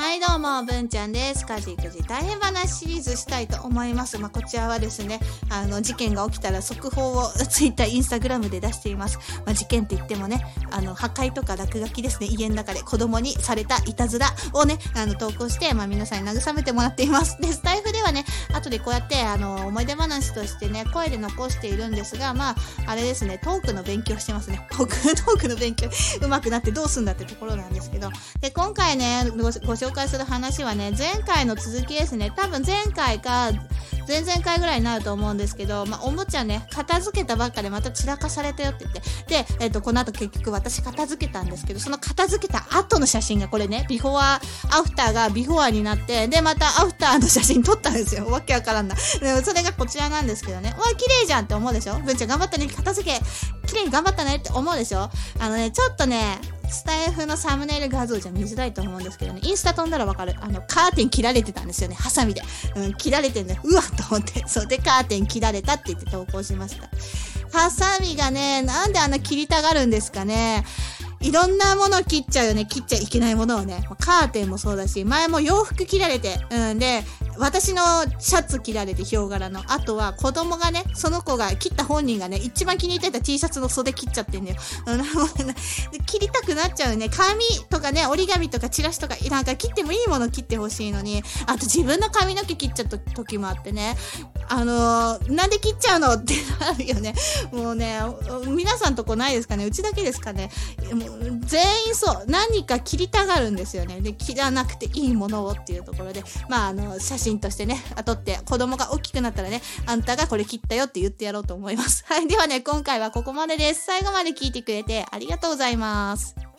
はいどうも、文ちゃんです。家事育児大変話シリーズしたいと思います。まあ、こちらはですね、あの、事件が起きたら速報をツイッター、インスタグラムで出しています。まあ、事件って言ってもね、あの、破壊とか落書きですね、家の中で子供にされたいたずらをね、あの、投稿して、まあ、皆さんに慰めてもらっています。で、スタイフではね、後でこうやって、あの、思い出話としてね、声で残しているんですが、まあ、あれですね、トークの勉強してますね。トーク、トークの勉強、上手くなってどうすんだってところなんですけど。で、今回ね、ごご紹介する話はね、前回の続きですね。多分前回か、前々回ぐらいになると思うんですけど、まあ、おもちゃね、片付けたばっかでまた散らかされたよって言って。で、えっ、と、この後結局私片付けたんですけど、その片付けた後の写真がこれね、ビフォア、アフターがビフォアになって、で、またアフターの写真撮ったんですよ。わけわからんな。でもそれがこちらなんですけどね。わ、綺麗じゃんって思うでしょ？文ちゃん頑張ったね。片付け、綺麗に頑張ったねって思うでしょ？あのね、ちょっとね、スタイフのサムネイル画像じゃ見づらいと思うんですけどね、インスタ飛んだらわかる。あの、カーテン切られてたんですよね、ハサミで。うん、切られてんね。うわっと思って。そうで、カーテン切られたって言って投稿しました。ハサミがね、なんであんな切りたがるんですかね。いろんなものを切っちゃうよね。切っちゃいけないものをね。カーテンもそうだし、前も洋服切られて、うんで、私のシャツ切られて、ヒョウ柄の。あとは、子供がね、その子が、切った本人がね、一番気に入ってた T シャツの袖切っちゃってんだよ。切りたくなっちゃうね。紙とかね、折り紙とかチラシとか、なんか切ってもいいもの切ってほしいのに、あと自分の髪の毛切っちゃった時もあってね、あのーなんで切っちゃうのってなるよね。もうね、皆さんとこないですかねうちだけですかねもう全員そう。何か切りたがるんですよね。で、切らなくていいものをっていうところで、まあ、あの、写真としてね、撮って、子供が大きくなったらね、あんたがこれ切ったよって言ってやろうと思います。はい。ではね、今回はここまでです。最後まで聞いてくれてありがとうございます。